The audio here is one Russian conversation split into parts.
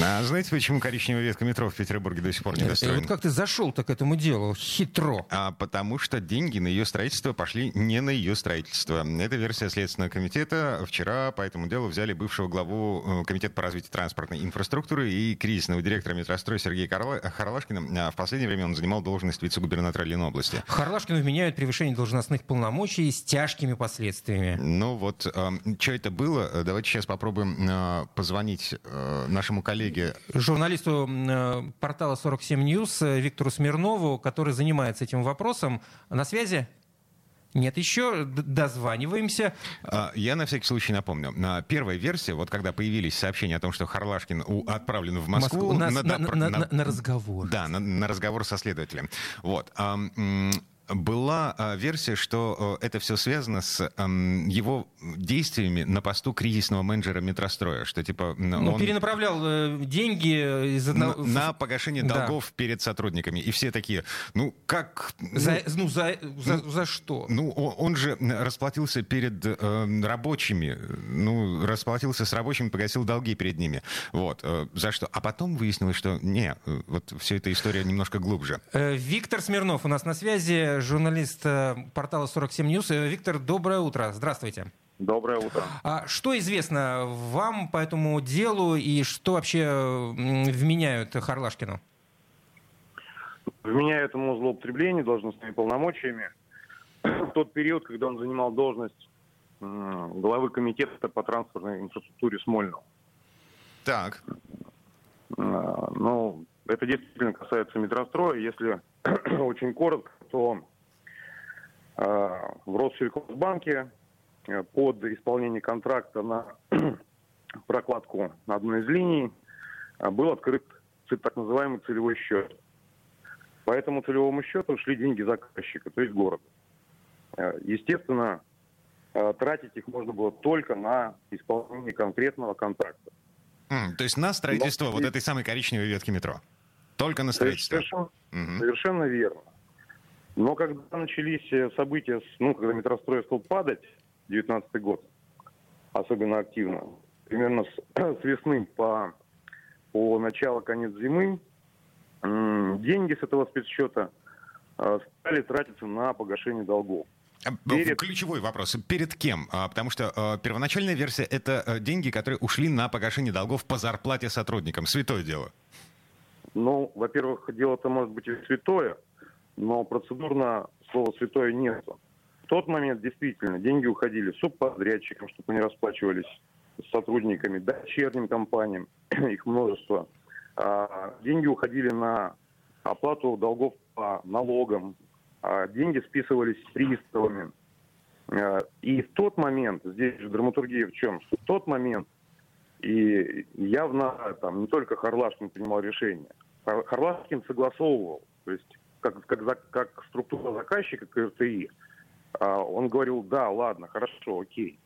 А знаете, почему коричневая ветка метро в Петербурге до сих пор не Э, достроена? Вот как ты зашел-то к этому делу? Хитро. А потому что деньги на ее строительство пошли не на ее строительство. Это версия Следственного комитета. Вчера по этому делу взяли бывшего главу э, Комитета по развитию транспортной инфраструктуры и кризисного директора метрострой Сергея Карла- Харлашкина. А В последнее время он занимал должность вице-губернатора Ленобласти. Харлашкину вменяют превышение должностных полномочий с тяжкими последствиями. Ну вот, что это было? Давайте сейчас попробуем э, позвонить э, нашему коллеге. Журналисту э, портала 47 News Виктору Смирнову, который занимается этим вопросом. На связи? Нет еще. Дозваниваемся. А, Я на всякий случай напомню. А, Первая версия, вот когда появились сообщения о том, что Харлашкин отправлен в Москву... на, на- на- на- на- на- на- на разговор. Да, на, на разговор со следователем. Вот. Была а, версия, что это все связано с его действиями на посту кризисного менеджера метростроя, что типа Ну, он перенаправлял э, деньги из на, одного... на погашение Да. долгов перед сотрудниками. И все такие, ну как... ну, За, ну, за, за, за что? Ну, он же расплатился перед э, рабочими, ну, расплатился с рабочими, погасил долги перед ними. Вот. э, за что? А потом выяснилось, что не, э, вот вся эта история немножко глубже. Э, Виктор Смирнов у нас на связи, журналист э, портала 47 News. Э, Виктор, доброе утро. Здравствуйте. Доброе утро. А что известно вам по этому делу и что вообще вменяют Харлашкину? Вменяют ему злоупотребление должностными полномочиями. В тот период, когда он занимал должность главы комитета по транспортной инфраструктуре Смольного. Так. А, Ну, это действительно касается метростроя. Если очень коротко, то в Россельхозбанке э, под исполнение контракта на прокладку на одной из линий а, был открыт так называемый целевой счет. По этому целевому счету шли деньги заказчика, то есть города. Э, Естественно, э, тратить их можно было только на исполнение конкретного контракта. М, то есть на строительство Но- вот этой самой коричневой ветки метро. Только на строительство. Совершенно, Мгм. совершенно верно. Но когда начались э, события, с- ну, когда метрострой стал падать, 19 год, особенно активно, примерно с, с весны по, по начало, конец зимы, деньги с этого спецсчета э, стали тратиться на погашение долгов. А, Перед- Ключевой вопрос. Перед кем? А, Потому что э, первоначальная версия — это э, деньги, которые ушли на погашение долгов по зарплате сотрудникам. Святое дело. Ну, во-первых, дело-то может быть и святое, но процедурно слова святое нет. В тот момент действительно деньги уходили субподрядчикам, чтобы они расплачивались с сотрудниками, дочерним компаниям, их множество. А, деньги уходили на оплату долгов по налогам, а, деньги списывались приставами. А, И в тот момент, здесь же драматургия в чем, что в тот момент и явно там не только Харлашкин принимал решение. Хар- Харлашкин согласовывал, то есть как, как, как структура заказчика КРТИ. А, Он говорил, да, ладно, хорошо, окей,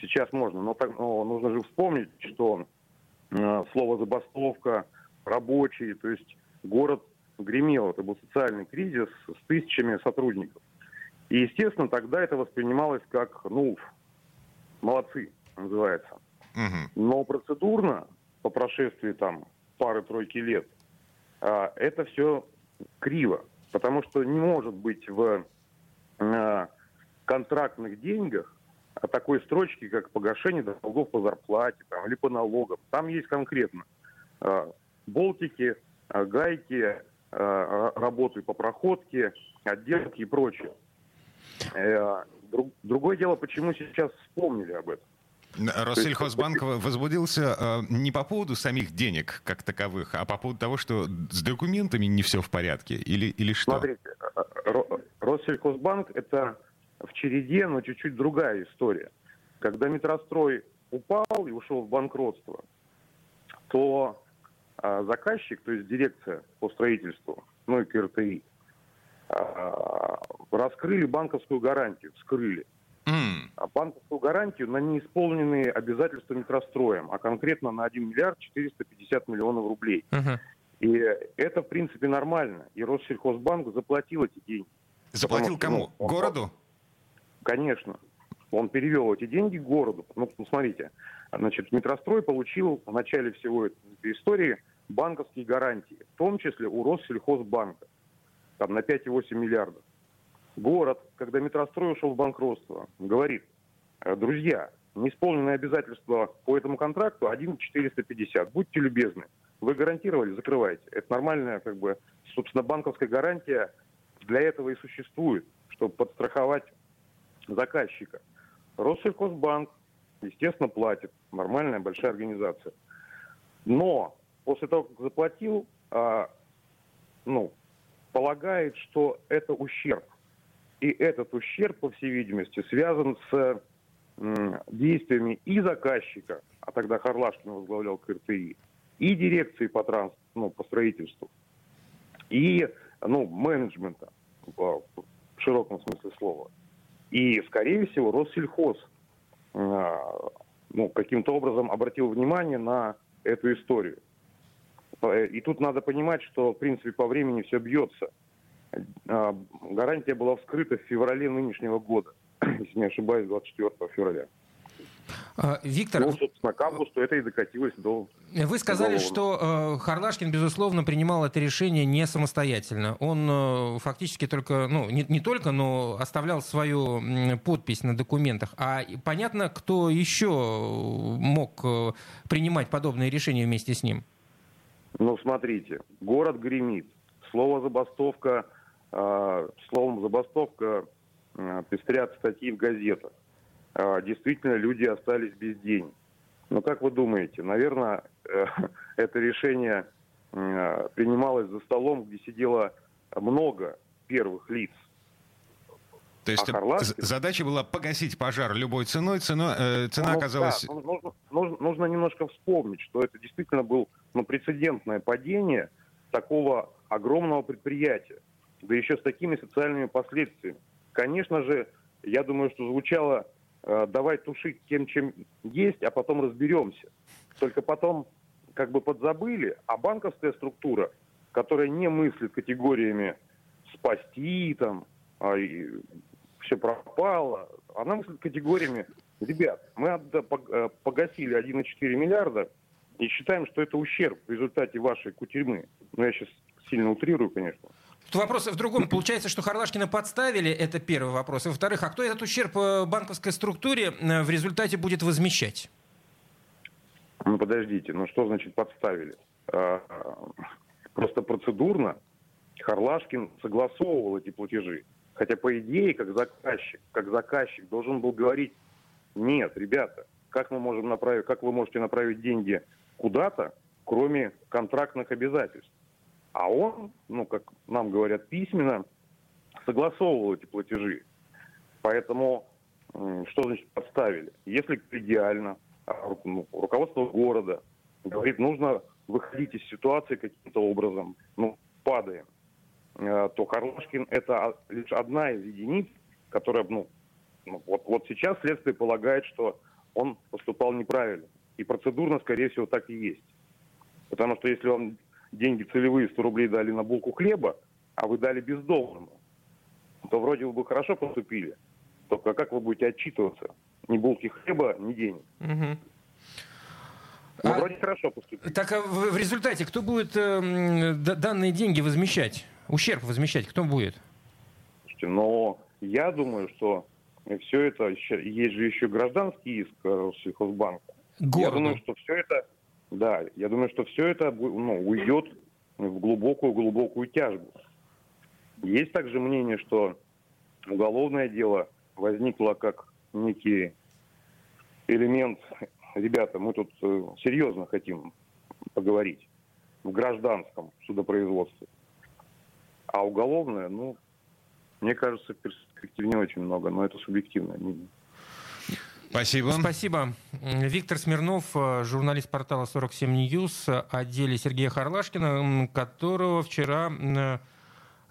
сейчас можно. Но, так, но нужно же вспомнить, что э, слово забастовка, рабочие, то есть город гремел, это был социальный кризис с тысячами сотрудников. И, естественно, тогда это воспринималось как, ну, молодцы, называется. Но процедурно, по прошествии там пары-тройки лет, а, это все криво. Потому что не может быть в а, контрактных деньгах а, такой строчки, как погашение долгов по зарплате там, или по налогам. Там есть конкретно а, болтики, а, гайки, работы по проходке, отделки и прочее. Э, друг- другое дело, почему сейчас вспомнили об этом. Россельхозбанк возбудился э, не по поводу самих денег как таковых, а по поводу того, что с документами не все в порядке. Или, или что? Смотрите, э, Ро- Россельхозбанк – это в череде, но чуть-чуть другая история. Когда метрострой упал и ушел в банкротство, то а, заказчик, то есть дирекция по строительству, ну и КРТИ, а, раскрыли банковскую гарантию, вскрыли. А банковскую гарантию на неисполненные обязательства метростроем, а конкретно на 1 миллиард 450 миллионов рублей. И это, в принципе, нормально. И Россельхозбанк заплатил эти деньги. Заплатил Потому, кому? Ну, Городу? Конечно. Он перевел эти деньги городу. Ну, смотрите, значит, Метрострой получил в начале всего этой истории банковские гарантии, в том числе у Россельхозбанка, там на 5,8 миллиардов. Город, когда Метрострой ушел в банкротство, говорит, «Э, друзья, неисполненные обязательства по этому контракту 1,450. Будьте любезны. Вы гарантировали, закрывайте. Это нормальная, как бы, собственно, банковская гарантия для этого и существует, чтобы подстраховать заказчика. Россельхозбанк, естественно, платит. Нормальная большая организация. Но после того, как заплатил, а, ну, полагает, что это ущерб. И этот ущерб, по всей видимости, связан с действиями и заказчика, а тогда Харлашкин возглавлял КРТИ, и дирекции по, транс, ну, по строительству, и ну, менеджмента в широком смысле слова. И, скорее всего, Россельхоз а, ну, каким-то образом обратил внимание на эту историю. И тут надо понимать, что, в принципе, по времени все бьется. А, гарантия была вскрыта в феврале нынешнего года. если не ошибаюсь, 24 февраля. А, Виктор, ну, собственно, к августу это и докатилось до... Вы сказали, что э, Харлашкин, безусловно, принимал это решение не самостоятельно. Он э, фактически только, ну, не, не только, но оставлял свою подпись на документах. А понятно, кто еще мог э, принимать подобные решения вместе с ним? Ну, смотрите, город гремит. Слово «забастовка», словом «забастовка» Э, пестрят статьи в газетах. А, действительно, люди остались без денег. Но как вы думаете, наверное, э, это решение принималось за столом, где сидело много первых лиц. То есть а задача была погасить пожар любой ценой, цена, э, цена ну, оказалась... Да, нужно, нужно, нужно немножко вспомнить, что это действительно был ну, прецедентное падение такого огромного предприятия, да еще с такими социальными последствиями. Конечно же, я думаю, что звучало э, «давай тушить тем, чем есть, а потом разберемся». Только потом как бы подзабыли, а банковская структура, которая не мыслит категориями спасти, там, а, и все пропало, она мыслит категориями, ребят, мы э, погасили 1,4 миллиарда и считаем, что это ущерб в результате вашей кутерьмы. Ну, я сейчас сильно утрирую, конечно. Вопрос в другом. Получается, что Харлашкина подставили, это первый вопрос. И во-вторых, а кто этот ущерб э, банковской структуре э, в результате будет возмещать? Ну, подождите, ну что значит подставили? А, просто процедурно Харлашкин согласовывал эти платежи. Хотя, по идее, как заказчик, как заказчик должен был говорить, нет, ребята, как мы можем направить, как вы можете направить деньги куда-то, кроме контрактных обязательств? А он, ну, как нам говорят письменно, согласовывал эти платежи. Поэтому что значит подставили? Если идеально, а, ну, руководство города говорит, нужно выходить из ситуации каким-то образом, ну, падаем, э, то Карлашкин это лишь одна из единиц, которая, ну, ну, вот, вот сейчас следствие полагает, что он поступал неправильно. И процедурно, скорее всего, так и есть. Потому что если он деньги целевые 100 рублей дали на булку хлеба, а вы дали бездомному, то вроде бы хорошо поступили. Только как вы будете отчитываться? Ни булки хлеба, ни денег. Угу. Ну, а, вроде хорошо поступили. Так а в, в результате кто будет э, данные деньги возмещать? Ущерб возмещать кто будет? Слушайте, но я думаю, что все это, есть же еще гражданский иск Россельхозбанка. Городу. Я думаю, что все это да, я думаю, что все это ну, уйдет в глубокую-глубокую тяжбу. Есть также мнение, что уголовное дело возникло как некий элемент, ребята, мы тут э, серьезно хотим поговорить в гражданском судопроизводстве. А уголовное, ну, мне кажется, перспектив не очень много, но это субъективное мнение. Спасибо. Спасибо. Виктор Смирнов, э, журналист портала 47 News о деле Сергея Харлашкина, которого вчера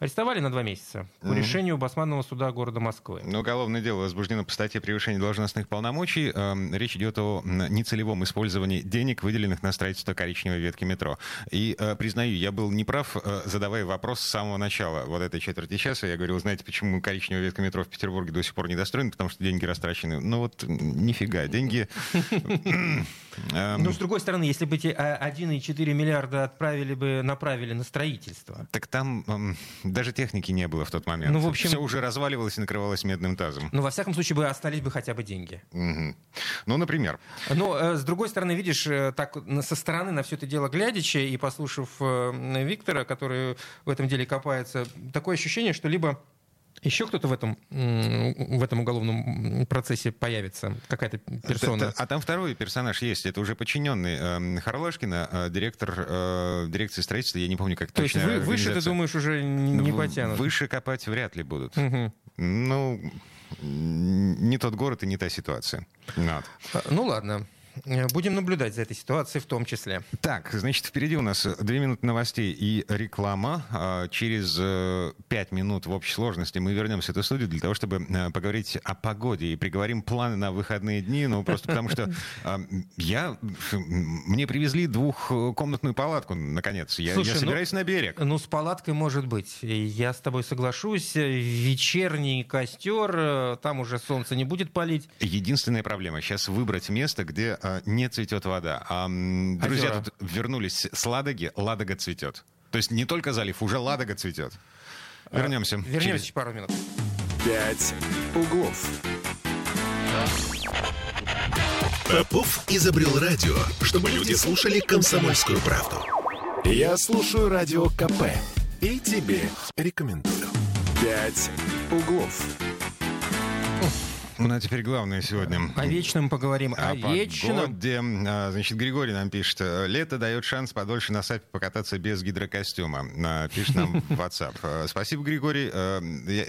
арестовали на два месяца по mm-hmm. решению Басманного суда города Москвы. Ну, уголовное дело возбуждено по статье превышения должностных полномочий. Эм, речь идет о нецелевом использовании денег, выделенных на строительство коричневой ветки метро. И э, признаю, я был неправ, э, задавая вопрос с самого начала вот этой четверти часа. Я говорил, знаете, почему коричневая ветка метро в Петербурге до сих пор не достроена? Потому что деньги растрачены. Ну вот нифига, деньги... Эм, ну, с другой стороны, если бы эти 1,4 миллиарда отправили бы, направили на строительство. Так там эм, даже техники не было в тот момент. Ну, в общем... Все уже разваливалось и накрывалось медным тазом. Ну, во всяком случае, бы остались бы хотя бы деньги. Угу. Ну, например. Но, э, с другой стороны, видишь, э, так со стороны на все это дело глядячи и послушав э, Виктора, который в этом деле копается, такое ощущение, что либо еще кто-то в этом, в этом уголовном процессе появится? Какая-то персона? А, там второй персонаж есть. Это уже подчиненный э, Харлашкина, э, директор э, дирекции строительства. Я не помню, как То есть вы, выше, ты думаешь, уже не потянут? Выше копать вряд ли будут. Угу. Ну, не тот город и не та ситуация. Вот. Ну ладно. Э, будем наблюдать за этой ситуацией в том числе. Так, значит, впереди у нас две минуты новостей и реклама. А, через э, пять минут в общей сложности мы вернемся в эту студию для того, чтобы э, поговорить о погоде и приговорим планы на выходные дни. Ну, просто потому что а, я... Мне привезли двухкомнатную палатку, наконец. Я, Слушай, я ну, собираюсь ну, на берег. Ну, с палаткой может быть. Я с тобой соглашусь. Вечерний костер, там уже солнце не будет палить. Единственная проблема сейчас выбрать место, где не цветет вода. А, друзья Озера. тут вернулись с Ладоги, Ладога цветет. То есть не только залив, уже Ладога цветет. Вернемся. А, вернемся через пару минут. Пять углов. Попов изобрел радио, чтобы люди слушали комсомольскую правду. Я слушаю радио КП и тебе рекомендую. «Пять углов». Ну, а теперь главное сегодня. О вечном поговорим. О, о вечном. Погоде. А, значит, Григорий нам пишет. Лето дает шанс подольше на сапе покататься без гидрокостюма. А, пишет нам в WhatsApp. А, спасибо, Григорий.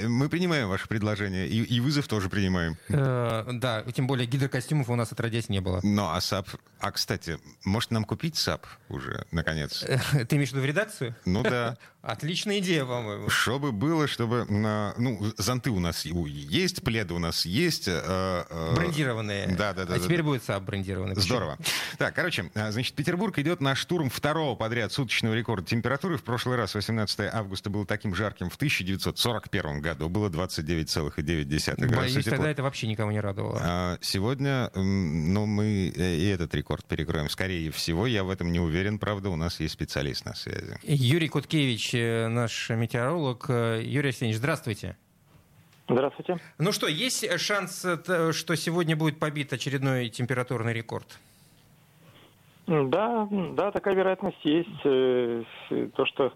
Мы принимаем ваше предложение. И, и вызов тоже принимаем. Э, да, тем более гидрокостюмов у нас отродясь не было. Ну, а САП... А, кстати, может нам купить САП уже, наконец? Ты имеешь в виду в редакцию? Ну да. Отличная идея, по-моему. Чтобы было, чтобы... Ну, зонты у нас есть, пледы у нас есть. Э, э, Брендированные. Да, да, да. А да, теперь да. будет САП брендированный. Здорово. Так, короче, э, значит, Петербург идет на штурм второго подряд суточного рекорда температуры. В прошлый раз, 18 августа, было таким жарким. В 1941 году было 29,9 градуса Боюсь, тогда это вообще никого не радовало. А сегодня, ну, мы и этот рекорд перекроем. Скорее всего, я в этом не уверен. Правда, у нас есть специалист на связи. Юрий Куткевич, наш метеоролог. Юрий Арсеньевич, здравствуйте. Здравствуйте. Ну что, есть шанс, э, что сегодня будет побит очередной температурный рекорд? Да, да, такая вероятность есть. Э, то, что,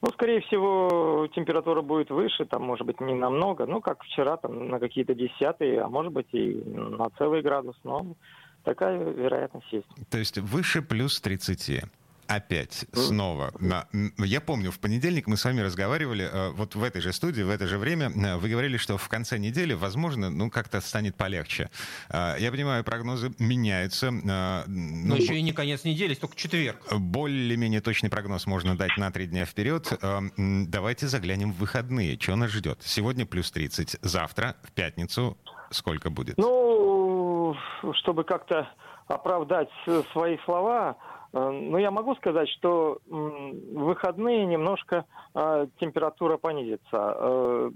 ну, скорее всего, температура будет выше, там, может быть, не намного, ну, как вчера, там, на какие-то десятые, а может быть, и на целый градус, но такая вероятность есть. То есть выше плюс 30 опять снова. На, я помню, в понедельник мы с вами разговаривали, э, вот в этой же студии, в это же время, э, вы говорили, что в конце недели, возможно, ну, как-то станет полегче. Э, я понимаю, прогнозы меняются. Но ну, еще и не конец недели, только четверг. Более-менее точный прогноз можно дать на три дня вперед. Давайте заглянем в выходные. Что нас ждет? Сегодня плюс 30, завтра, в пятницу, сколько будет? Ну, чтобы как-то оправдать свои слова, Э, ну, я могу сказать, что в выходные немножко э, температура понизится. Э,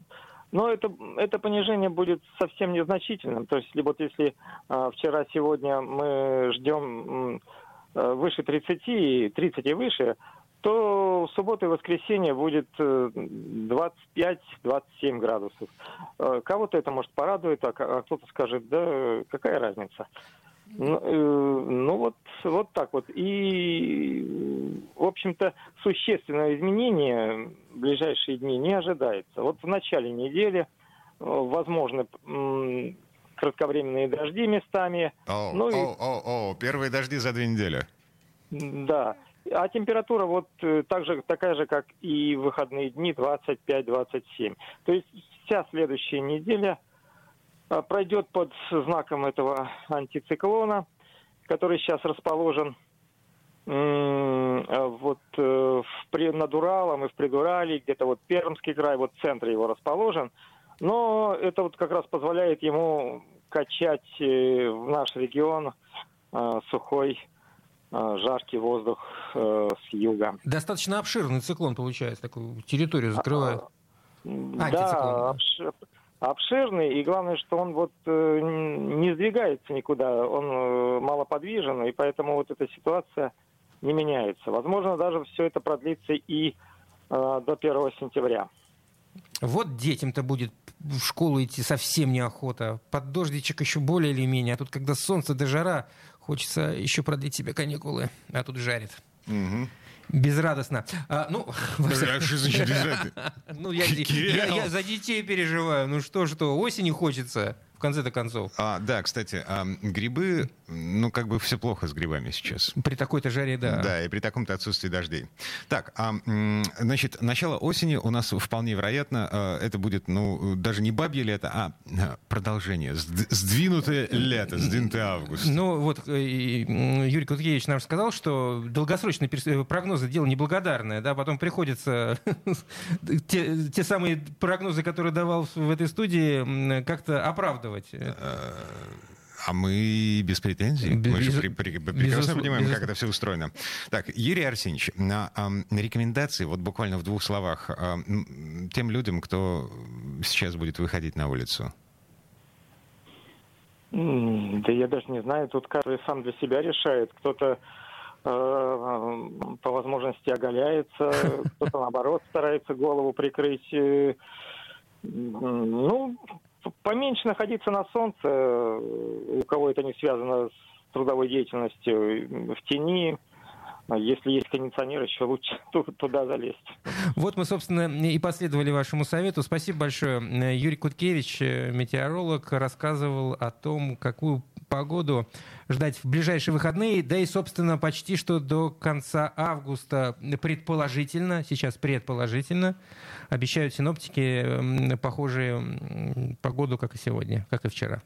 но это, это понижение будет совсем незначительным. То есть, вот если вчера-сегодня мы ждем выше 30, 30 и выше, то в субботу и воскресенье будет 25-27 градусов. Кого-то это может порадует, а, а кто-то скажет, да какая разница. Ну, э, ну вот, вот так вот. И, в общем-то, существенного изменения в ближайшие дни не ожидается. Вот в начале недели, э, возможно, кратковременные дожди местами. О, ну, о, и... о, о, первые дожди за две недели. Да. А температура вот э, так же, такая же, как и в выходные дни, 25-27. То есть вся следующая неделя а, пройдет под знаком этого антициклона, который сейчас расположен вот в, над Уралом и в Придурале, где-то вот Пермский край, вот в центре его расположен. Но это вот как раз позволяет ему качать в наш регион сухой жаркий воздух с юга. Достаточно обширный циклон получается, такую территорию закрывает. А, да, обш... обширный, и главное, что он вот э, не сдвигается никуда, он э, малоподвижен, и поэтому вот эта ситуация не меняется. Возможно, даже все это продлится и э, до 1 сентября. Вот детям-то будет в школу идти совсем неохота. Под дождичек еще более или менее. А тут, когда солнце до жара, хочется еще продлить себе каникулы. А тут жарит. Угу. Безрадостно. А, ну, а что значит безрадостно? Ну, я, я, я за детей переживаю. Ну что, что, осени хочется в конце-то концов. А, да, кстати, а, грибы, ну, как бы все плохо с грибами сейчас. При такой-то жаре, да. Да, и при таком-то отсутствии дождей. Так, а, значит, начало осени у нас вполне вероятно, а, это будет, ну, даже не бабье лето, а, а продолжение. Сдвинутое лето, сдвинутый август. Ну, вот э, Юрий Куткевич нам сказал, что долгосрочные прогнозы дело неблагодарное, да, потом приходится те, те самые прогнозы, которые давал в этой студии, как-то оправдывать оправдывать. Э, а мы без претензий. Без, мы же при, при, прекрасно без, понимаем, без... как это все устроено. Так, Юрий Арсеньевич, на, на рекомендации, вот буквально в двух словах, а, тем людям, кто сейчас будет выходить на улицу. Да я даже не знаю, тут каждый сам для себя решает. Кто-то э, по возможности оголяется, кто-то наоборот старается голову прикрыть. Э, ну, поменьше находиться на солнце, у кого это не связано с трудовой деятельностью, в тени, если есть кондиционер, еще лучше туда залезть. Вот мы, собственно, и последовали вашему совету. Спасибо большое. Юрий Куткевич, метеоролог, рассказывал о том, какую погоду ждать в ближайшие выходные, да и, собственно, почти что до конца августа предположительно, сейчас предположительно, обещают синоптики похожие погоду, как и сегодня, как и вчера.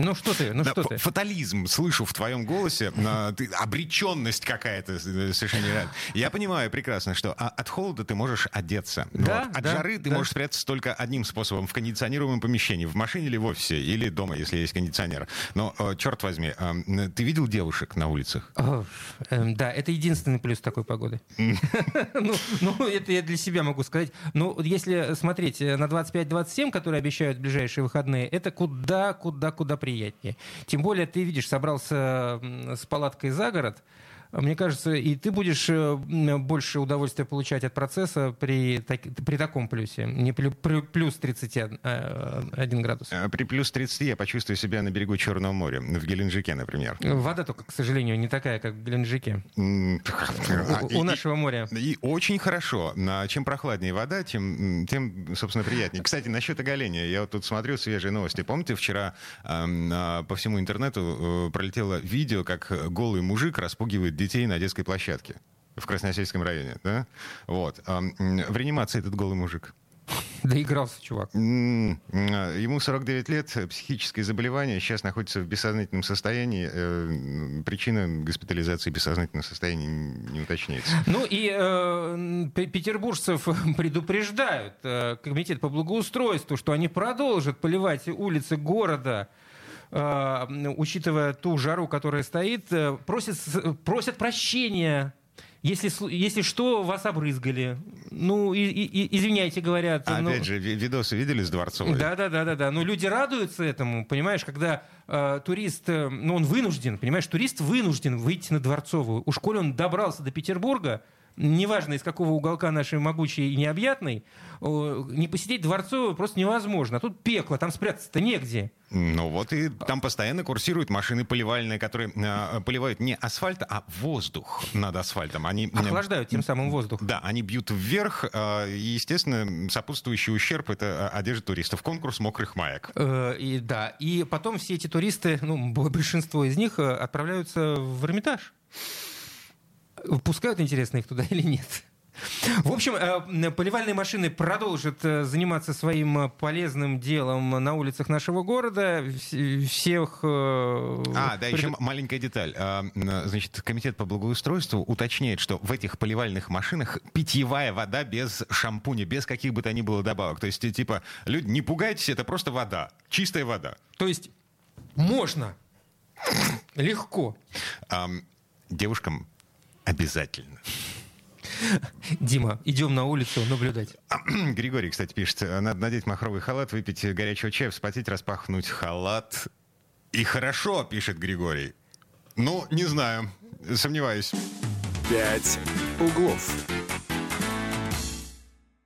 Ну что ты, ну да, что ты? Фатализм слышу в твоем голосе, ты, обреченность какая-то э, совершенно нереальная. Я понимаю прекрасно, что а, от холода ты можешь одеться. Да, вот. От да, жары ты да. можешь спрятаться только одним способом, в кондиционируемом помещении, в машине или в офисе, или дома, если есть кондиционер. Но, черт возьми, ты видел девушек на улицах? Эм, да, это единственный плюс такой погоды. Ну, ну, это я для себя могу сказать. Ну, если смотреть э, на 25-27, которые обещают ближайшие выходные, это куда куда-куда приятнее. Тем более, ты видишь, собрался с палаткой за город, мне кажется, и ты будешь э, больше удовольствия получать от процесса при, так, при таком плюсе, не при, при плюс 31 э, градус. А при плюс 30 я почувствую себя на берегу Черного моря, в Геленджике, например. Вода только, к сожалению, не такая, как в Геленджике. У нашего моря. И очень хорошо. Чем прохладнее вода, тем, тем, собственно, приятнее. Кстати, насчет оголения. Я вот тут смотрю свежие новости. Помните, вчера а, по всему интернету э, пролетело видео, как голый мужик распугивает детей на детской площадке в Красносельском районе, да? Вот. В реанимации этот голый мужик. Доигрался, чувак. Ему 49 лет, психическое заболевание, сейчас находится в бессознательном состоянии. Э, причина госпитализации бессознательного состояния не уточняется. Ну и э, петербуржцев предупреждают э, комитет по благоустройству, что они продолжат поливать улицы города учитывая ту жару, которая стоит, э, просят, просят прощения если, если что, вас обрызгали. Ну, и, и, извиняйте, говорят. А ну, опять же, видосы видели с Дворцовой? Да, да, да, да, да. Но люди радуются этому, понимаешь, когда э, турист, э, ну, он вынужден, понимаешь, турист вынужден выйти на Дворцовую. У школе он добрался до Петербурга, неважно из какого уголка нашей могучей и необъятной, не посидеть Дворцовую просто невозможно. А тут пекло, там спрятаться-то негде. Ну вот и там постоянно курсируют машины поливальные, которые э, поливают не асфальт, а воздух над асфальтом. Они охлаждают тем самым воздух. Да, они бьют вверх. Э, и, естественно, сопутствующий ущерб это одежда туристов. Конкурс мокрых маек. Э, и да, и потом все эти туристы, ну большинство из них отправляются в Эрмитаж. Пускают, интересно, их туда или нет? В общем, э, поливальные машины продолжат э, заниматься своим полезным делом на улицах нашего города. Всех... Э, а, да, еще маленькая деталь. А, значит, комитет по благоустройству уточняет, что в этих поливальных машинах питьевая вода без шампуня, без каких бы то ни было добавок. То есть, типа, люди, не пугайтесь, это просто вода, чистая вода. То есть, можно. Легко. Девушкам обязательно. Дима, идем на улицу наблюдать. Григорий, кстати, пишет, надо надеть махровый халат, выпить горячего чая, вспотеть, распахнуть халат. И хорошо, пишет Григорий. Ну, не знаю, сомневаюсь. «Пять углов».